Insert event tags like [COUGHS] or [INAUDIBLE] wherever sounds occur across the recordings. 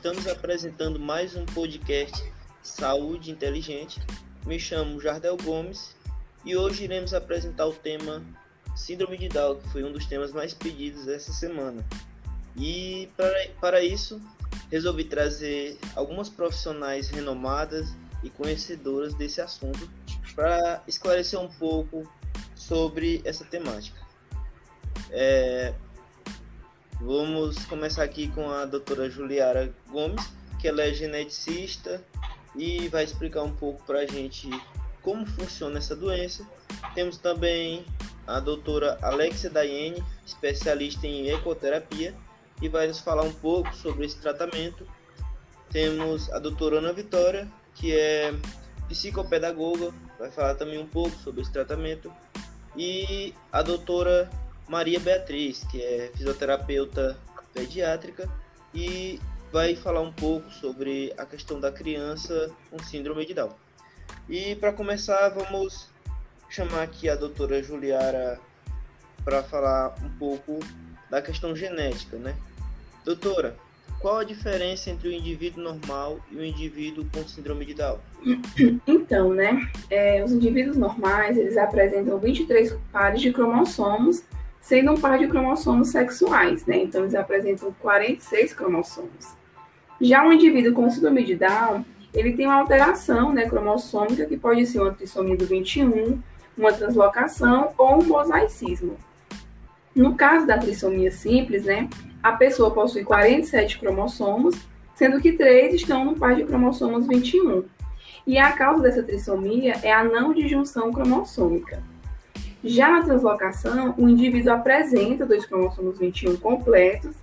Estamos apresentando mais um podcast Saúde Inteligente. Me chamo Jardel Gomes e hoje iremos apresentar o tema Síndrome de Down, que foi um dos temas mais pedidos essa semana. E para, para isso, resolvi trazer algumas profissionais renomadas e conhecedoras desse assunto para esclarecer um pouco sobre essa temática. É, vamos começar aqui com a doutora Juliara Gomes, que ela é geneticista e vai explicar um pouco para a gente como funciona essa doença. Temos também a doutora Alexia Daiane, especialista em ecoterapia, e vai nos falar um pouco sobre esse tratamento. Temos a doutora Ana Vitória, que é psicopedagoga, vai falar também um pouco sobre esse tratamento. E a doutora Maria Beatriz, que é fisioterapeuta pediátrica e vai falar um pouco sobre a questão da criança com síndrome de Down. E para começar, vamos chamar aqui a doutora Juliara para falar um pouco da questão genética, né? Doutora, qual a diferença entre o indivíduo normal e o indivíduo com síndrome de Down? [COUGHS] Então, né, é, os indivíduos normais, eles apresentam 23 pares de cromossomos, sendo um par de cromossomos sexuais, né? Então, eles apresentam 46 cromossomos. Já um indivíduo com síndrome de Down, ele tem uma alteração né, cromossômica, que pode ser uma trissomia do 21, uma translocação ou um mosaicismo. No caso da trissomia simples, né, a pessoa possui 47 cromossomos, sendo que três estão no par de cromossomos 21. E a causa dessa trissomia é a não disjunção cromossômica. Já na translocação, o indivíduo apresenta dois cromossomos 21 completos,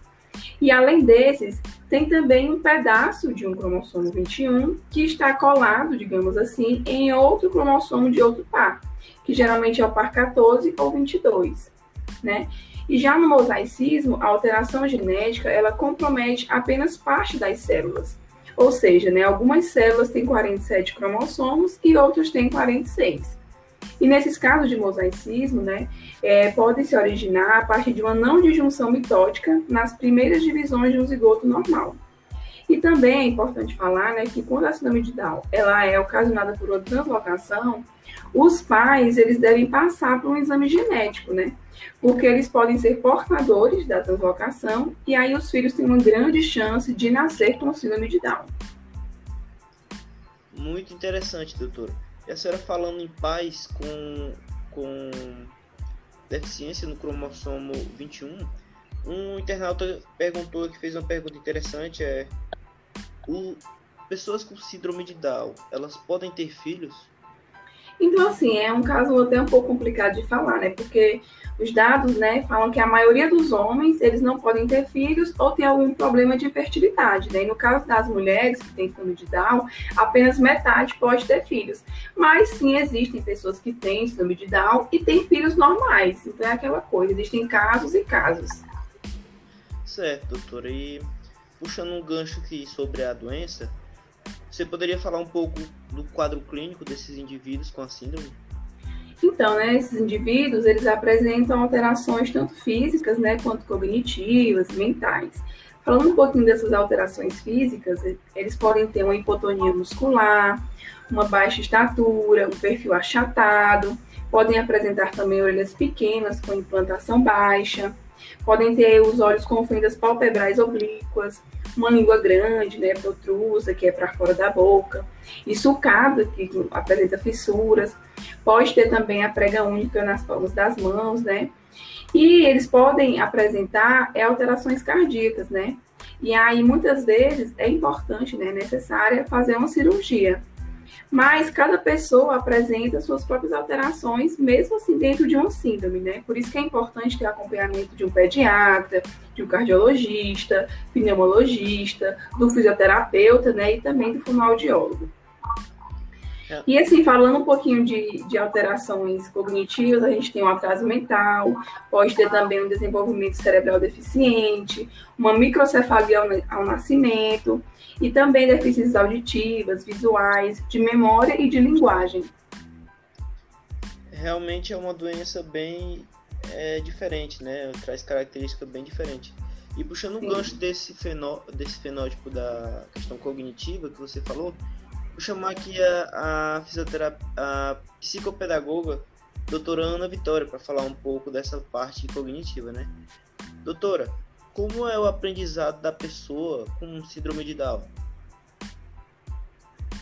e além desses, tem também um pedaço de um cromossomo 21 que está colado, digamos assim, em outro cromossomo de outro par, que geralmente é o par 14 ou 22, né? E já no mosaicismo, a alteração genética, ela compromete apenas parte das células. Ou seja, né, algumas células têm 47 cromossomos e outras têm 46. E nesses casos de mosaicismo, né, é, podem se originar a partir de uma não disjunção mitótica nas primeiras divisões de um zigoto normal. E também é importante falar né, que quando a síndrome de Down ela é ocasionada por uma translocação, os pais eles devem passar por um exame genético, né? Porque eles podem ser portadores da translocação e aí os filhos têm uma grande chance de nascer com síndrome de Down. Muito interessante, doutora. E a senhora falando em pais com, com deficiência no cromossomo 21, um internauta perguntou que fez uma pergunta interessante é o, pessoas com síndrome de Down, elas podem ter filhos? Então, assim, é um caso até um pouco complicado de falar, né? Porque os dados, né, falam que a maioria dos homens, eles não podem ter filhos ou tem algum problema de fertilidade, né? E no caso das mulheres que têm síndrome de Down, apenas metade pode ter filhos. Mas sim, existem pessoas que têm síndrome de Down e têm filhos normais. Então é aquela coisa, existem casos e casos. Certo, doutora. E puxando um gancho aqui sobre a doença, você poderia falar um pouco do quadro clínico desses indivíduos com a síndrome? Então, né, esses indivíduos, eles apresentam alterações tanto físicas, né, quanto cognitivas, mentais. Falando um pouquinho dessas alterações físicas, eles podem ter uma hipotonia muscular, uma baixa estatura, um perfil achatado, podem apresentar também orelhas pequenas com implantação baixa, podem ter os olhos com fendas palpebrais oblíquas, uma língua grande, né, protrusa, que é para fora da boca, e sulcada, que apresenta fissuras, pode ter também a prega única nas palmas das mãos, né, e eles podem apresentar é, alterações cardíacas, né, e aí muitas vezes é importante, né, necessária fazer uma cirurgia, mas cada pessoa apresenta suas próprias alterações, mesmo assim dentro de uma síndrome, né? Por isso que é importante ter acompanhamento de um pediatra, de um cardiologista, pneumologista, do fisioterapeuta, né? E também do fonoaudiólogo. É. E assim, falando um pouquinho de, de alterações cognitivas, a gente tem um atraso mental, pode ter também um desenvolvimento cerebral deficiente, uma microcefalia ao, ao nascimento, e também deficiências auditivas, visuais, de memória e de linguagem. Realmente é uma doença bem é, diferente, né? Traz características bem diferentes. E puxando o gancho desse, fenó desse fenótipo da questão cognitiva que você falou, vou chamar aqui a, a a psicopedagoga, doutora Ana Vitória, para falar um pouco dessa parte cognitiva, né? Doutora, como é o aprendizado da pessoa com síndrome de Down?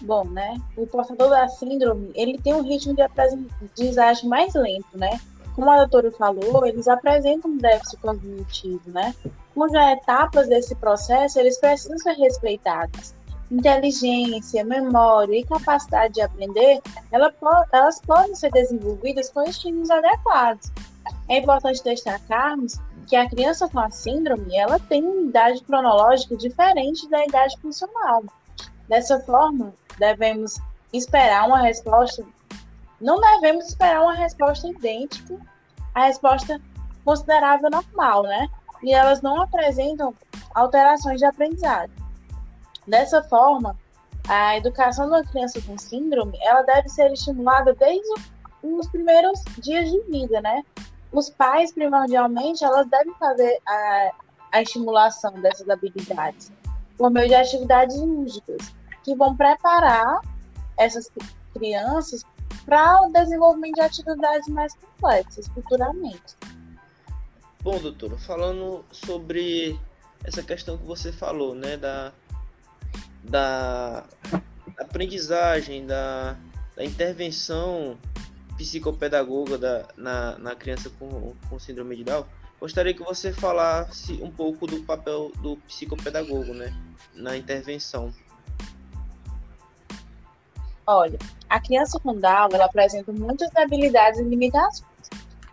Bom, né? O portador da síndrome, ele tem um ritmo de aprendizagem mais lento, né? Como a doutora falou, eles apresentam um déficit cognitivo, né? Cujas etapas desse processo, eles precisam ser respeitadas. Inteligência, memória e capacidade de aprender, ela, elas podem ser desenvolvidas com estímulos adequados. É importante destacarmos que a criança com a síndrome, ela tem uma idade cronológica diferente da idade funcional. Dessa forma, devemos esperar uma resposta, não devemos esperar uma resposta idêntica à resposta considerável normal, né? E elas não apresentam alterações de aprendizado. Dessa forma, a educação uma criança com síndrome, ela deve ser estimulada desde os primeiros dias de vida, né? os pais, primordialmente, elas devem fazer a, a estimulação dessas habilidades por meio de atividades lúdicas, que vão preparar essas crianças para o desenvolvimento de atividades mais complexas futuramente. Bom, doutora, falando sobre essa questão que você falou, né, da, da aprendizagem, da, da intervenção psicopedagoga da, na, na criança com, com síndrome de Down, gostaria que você falasse um pouco do papel do psicopedagogo né, na intervenção. Olha, a criança com Down ela apresenta muitas habilidades e limitações.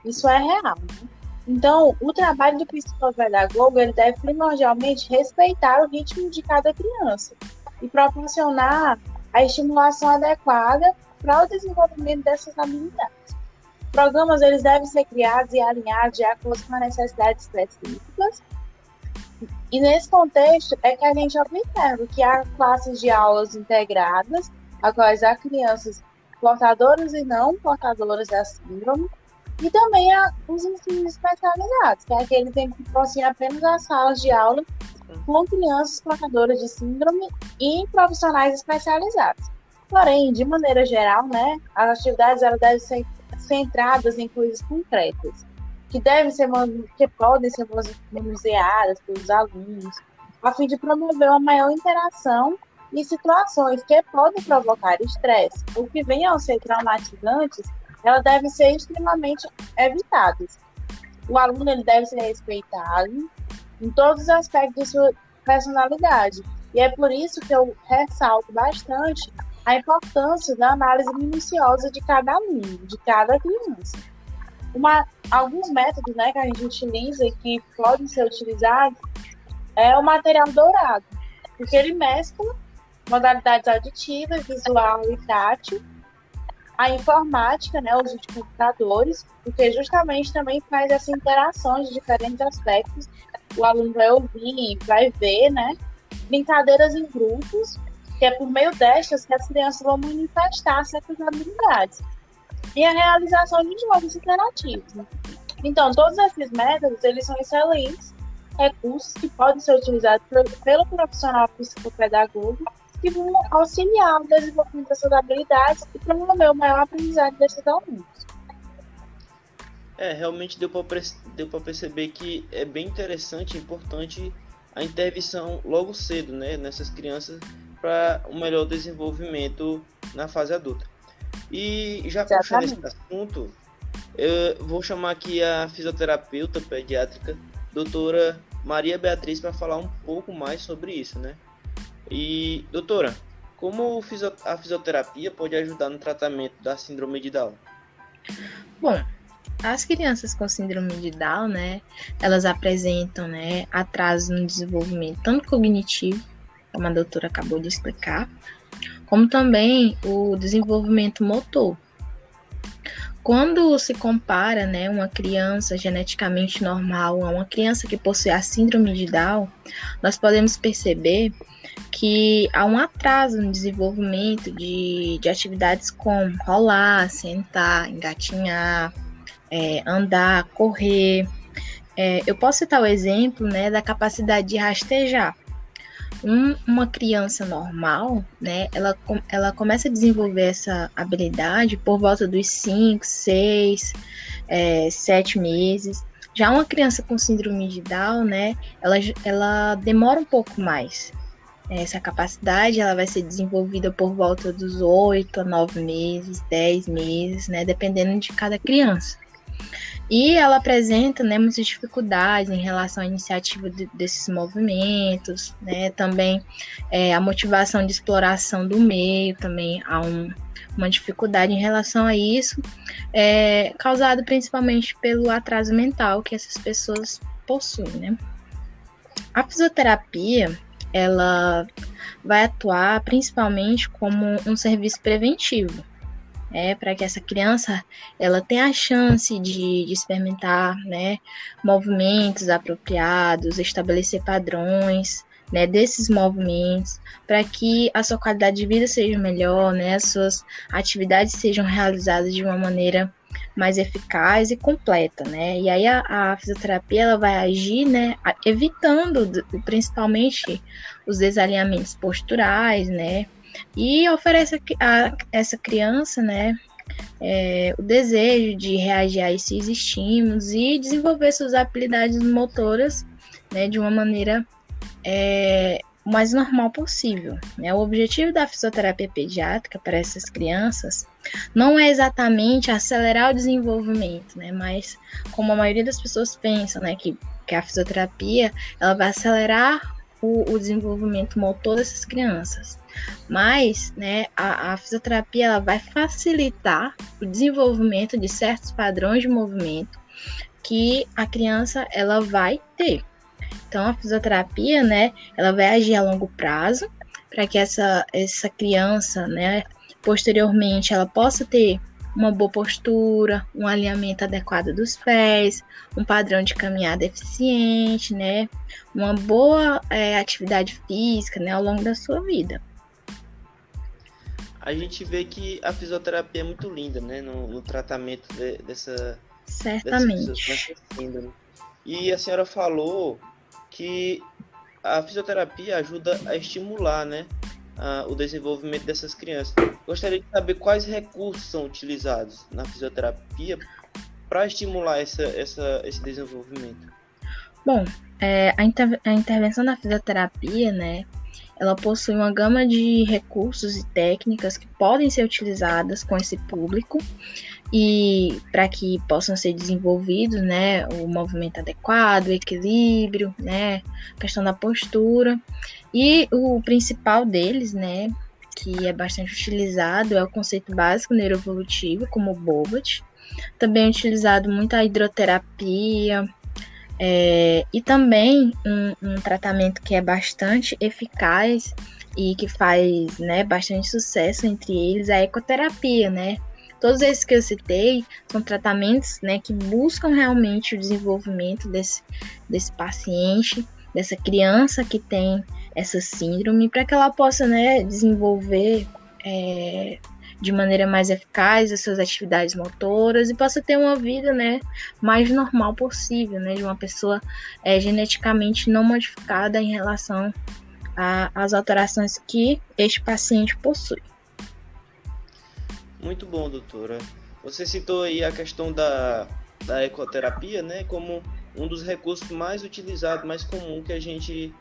Isso é real. Né? Então, o trabalho do psicopedagogo ele deve primordialmente respeitar o ritmo de cada criança e proporcionar a estimulação adequada para o desenvolvimento dessas habilidades. Programas eles devem ser criados e alinhados de acordo com as necessidades específicas. E nesse contexto é que a gente observa que há classes de aulas integradas, a quais há crianças portadoras e não portadoras da síndrome, e também há os ensinos especializados, que é aquele que possui apenas as salas de aula com crianças portadoras de síndrome e profissionais especializados. Porém, de maneira geral, né, as atividades elas devem ser centradas em coisas concretas, que devem ser que podem ser manuseadas pelos alunos, a fim de promover uma maior interação em situações que podem provocar estresse ou que venham a ser traumatizantes, elas devem ser extremamente evitadas. O aluno ele deve ser respeitado em todos os aspectos de sua personalidade. E é por isso que eu ressalto bastante a importância da análise minuciosa de cada aluno, de cada criança. Uma, alguns métodos né, que a gente utiliza e que podem ser utilizados é o material dourado, porque ele mescla modalidades auditivas, visual e tátil, a informática, né, o uso de computadores, porque justamente também faz essa interação de diferentes aspectos. O aluno vai ouvir, vai ver, né, brincadeiras em grupos que é por meio destas que as crianças vão manifestar certas habilidades. E a realização de jogos interativos. Né? Então, todos esses métodos, eles são excelentes recursos que podem ser utilizados pelo profissional psicopedagogo que vão auxiliar no desenvolvimento dessas habilidades e promover o maior aprendizado desses alunos. É, realmente deu para perceber que é bem interessante e importante a intervenção logo cedo, né, nessas crianças para um melhor desenvolvimento na fase adulta. E já puxando esse assunto, eu vou chamar aqui a fisioterapeuta pediátrica, doutora Maria Beatriz, para falar um pouco mais sobre isso, né? E, doutora, como a fisioterapia pode ajudar no tratamento da síndrome de Down? Bom, as crianças com síndrome de Down, né, elas apresentam, né, atraso no desenvolvimento tanto cognitivo como a doutora acabou de explicar, como também o desenvolvimento motor. Quando se compara né, uma criança geneticamente normal a uma criança que possui a síndrome de Down, nós podemos perceber que há um atraso no desenvolvimento de, de atividades como rolar, sentar, engatinhar, é, andar, correr, é, eu posso citar o exemplo né, da capacidade de rastejar. Um, uma criança normal, né, ela, ela começa a desenvolver essa habilidade por volta dos 5, 6, 7 meses. Já uma criança com síndrome de Down, né, ela, ela demora um pouco mais. Essa capacidade ela vai ser desenvolvida por volta dos 8 a 9 meses, 10 meses, né, dependendo de cada criança. E ela apresenta né, muitas dificuldades em relação à iniciativa de, desses movimentos, né, também é, a motivação de exploração do meio, também há um, uma dificuldade em relação a isso, é, causado principalmente pelo atraso mental que essas pessoas possuem. Né. A fisioterapia ela vai atuar principalmente como um serviço preventivo é, para que essa criança ela tenha a chance de, de, experimentar né, movimentos apropriados, estabelecer padrões né, desses movimentos, para que a sua qualidade de vida seja melhor, né, as suas atividades sejam realizadas de uma maneira mais eficaz e completa, né? E aí a, a fisioterapia ela vai agir, né, evitando principalmente os desalinhamentos posturais, né? e oferece a, a essa criança, né, é, o desejo de reagir a esses estímulos e desenvolver suas habilidades motoras, né, de uma maneira é, mais normal possível. Né? O objetivo da fisioterapia pediátrica para essas crianças não é exatamente acelerar o desenvolvimento, né? mas como a maioria das pessoas pensam, né, que, que a fisioterapia ela vai acelerar o, o desenvolvimento motor dessas crianças. Mas, né, a, a fisioterapia ela vai facilitar o desenvolvimento de certos padrões de movimento que a criança ela vai ter. Então, a fisioterapia, né, ela vai agir a longo prazo para que essa, essa criança, né, posteriormente, ela possa ter uma boa postura, um alinhamento adequado dos pés, um padrão de caminhada eficiente, né, uma boa é, atividade física, né, ao longo da sua vida a gente vê que a fisioterapia é muito linda, né? No, no tratamento de, dessa. Certamente. E a senhora falou que a fisioterapia ajuda a estimular, né? O desenvolvimento dessas crianças. Gostaria de saber quais recursos são utilizados na fisioterapia para estimular essa, essa, esse desenvolvimento. Bom, é, a, inter, a intervenção da fisioterapia, né? Ela possui uma gama de recursos e técnicas que podem ser utilizadas com esse público e para que possam ser desenvolvidos, né, o movimento adequado, o equilíbrio, né, questão da postura. E o principal deles, né, que é bastante utilizado é o conceito básico neuroevolutivo, como o BOBAT. Também é utilizado muito a hidroterapia, é, e também um, um, tratamento que é bastante eficaz e que faz né, bastante sucesso entre eles a ecoterapia, né? Todos esses que eu citei são tratamentos né, que buscam realmente o desenvolvimento desse, desse paciente, dessa criança que tem essa síndrome, para que ela possa né, desenvolver é, de maneira mais eficaz as suas atividades motoras e possa ter uma vida né, mais normal possível, né, de uma pessoa é, geneticamente não modificada em relação às alterações que este paciente possui. Muito bom, doutora. Você citou aí a questão da, da ecoterapia, né, como um dos recursos mais utilizados, mais comum que a gente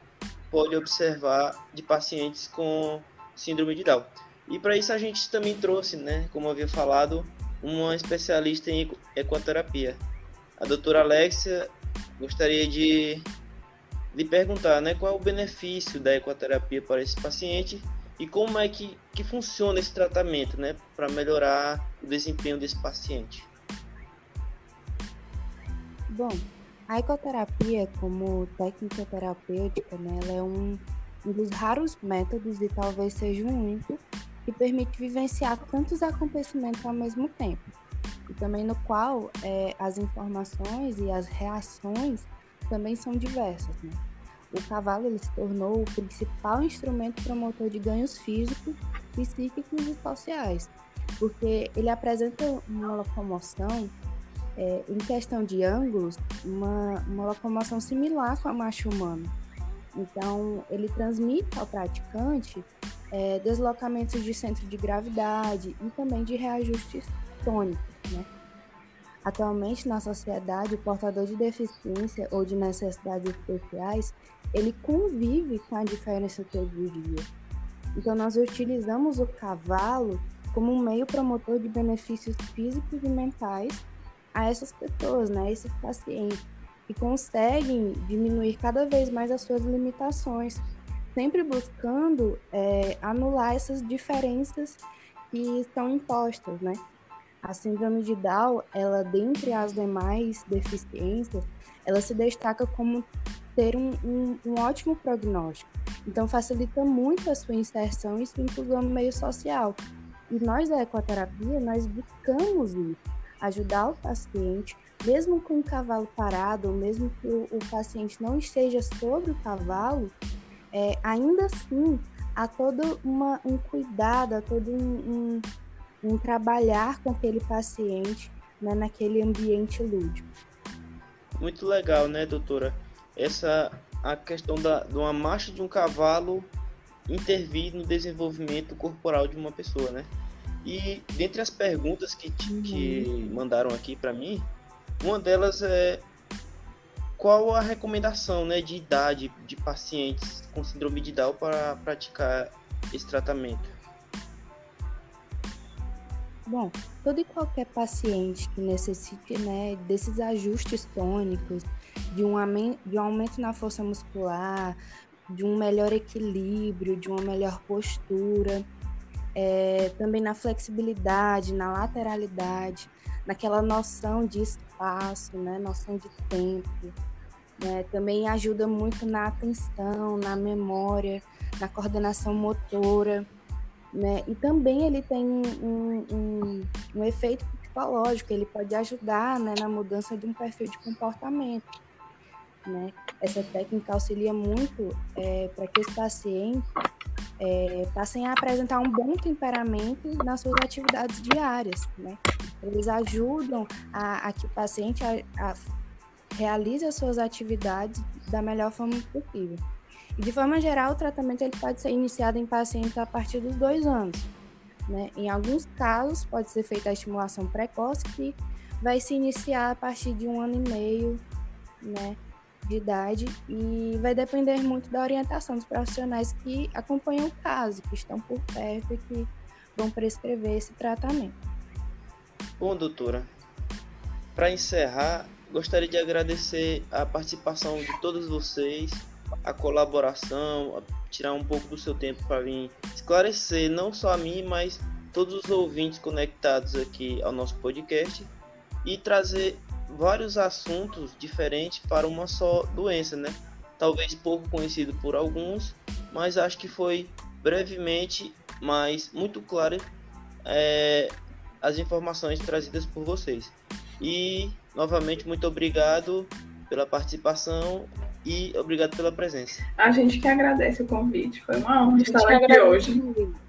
pode observar de pacientes com síndrome de Down. E para isso a gente também trouxe, né, como havia falado, uma especialista em ecoterapia. A doutora Alexia gostaria de lhe perguntar né, qual é o benefício da ecoterapia para esse paciente e como é que, que funciona esse tratamento né, para melhorar o desempenho desse paciente. Bom, a ecoterapia como técnica terapêutica, né, ela é um, um dos raros métodos e talvez seja o um único que permite vivenciar tantos acontecimentos ao mesmo tempo, e também no qual é, as informações e as reações também são diversas. Né? O cavalo ele se tornou o principal instrumento promotor de ganhos físicos, psíquicos e sociais, porque ele apresenta uma locomoção é, em questão de ângulos, uma, uma locomoção similar com a marcha humana. Então, ele transmite ao praticante é, deslocamentos de centro de gravidade e também de reajustes tônicos. Né? Atualmente, na sociedade, o portador de deficiência ou de necessidades especiais, ele convive com a diferença todos os dias. Então, nós utilizamos o cavalo como um meio promotor de benefícios físicos e mentais a essas pessoas, né, esses pacientes, que conseguem diminuir cada vez mais as suas limitações, sempre buscando é, anular essas diferenças que estão impostas, né? A síndrome de Down, ela dentre as demais deficiências, ela se destaca como ter um, um, um ótimo prognóstico. Então facilita muito a sua inserção e sua inclusão no meio social. E nós da ecoterapia, nós buscamos isso, ajudar o paciente, mesmo com o cavalo parado, ou mesmo que o, o paciente não esteja sobre o cavalo, é, ainda assim há todo uma, um cuidado, há todo um, um em trabalhar com aquele paciente né, naquele ambiente lúdico. Muito legal, né, doutora? Essa a questão da, de uma marcha de um cavalo intervir no desenvolvimento corporal de uma pessoa, né? E dentre as perguntas que, que uhum. mandaram aqui para mim, uma delas é qual a recomendação né, de idade de pacientes com síndrome de Down para praticar esse tratamento? Bom, todo e qualquer paciente que necessite né, desses ajustes tônicos, de um, de um aumento na força muscular, de um melhor equilíbrio, de uma melhor postura, é, também na flexibilidade, na lateralidade, naquela noção de espaço, né, noção de tempo. Né, também ajuda muito na atenção, na memória, na coordenação motora. Né? E também ele tem um, um, um efeito psicológico, ele pode ajudar né, na mudança de um perfil de comportamento. Né? Essa técnica auxilia muito é, para que os pacientes é, passem a apresentar um bom temperamento nas suas atividades diárias. Né? Eles ajudam a, a que o paciente a, a realize as suas atividades da melhor forma possível. E de forma geral, o tratamento ele pode ser iniciado em pacientes a partir dos dois anos. Né? Em alguns casos, pode ser feita a estimulação precoce, que vai se iniciar a partir de um ano e meio né, de idade, e vai depender muito da orientação dos profissionais que acompanham o caso, que estão por perto e que vão prescrever esse tratamento. Bom, doutora, para encerrar, gostaria de agradecer a participação de todos vocês a colaboração, a tirar um pouco do seu tempo para vir esclarecer não só a mim, mas todos os ouvintes conectados aqui ao nosso podcast e trazer vários assuntos diferentes para uma só doença, né? Talvez pouco conhecido por alguns, mas acho que foi brevemente, mas muito claro é, as informações trazidas por vocês. E novamente muito obrigado pela participação e obrigado pela presença. A gente que agradece o convite. Foi uma honra estar aqui hoje.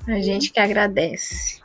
A gente que agradece.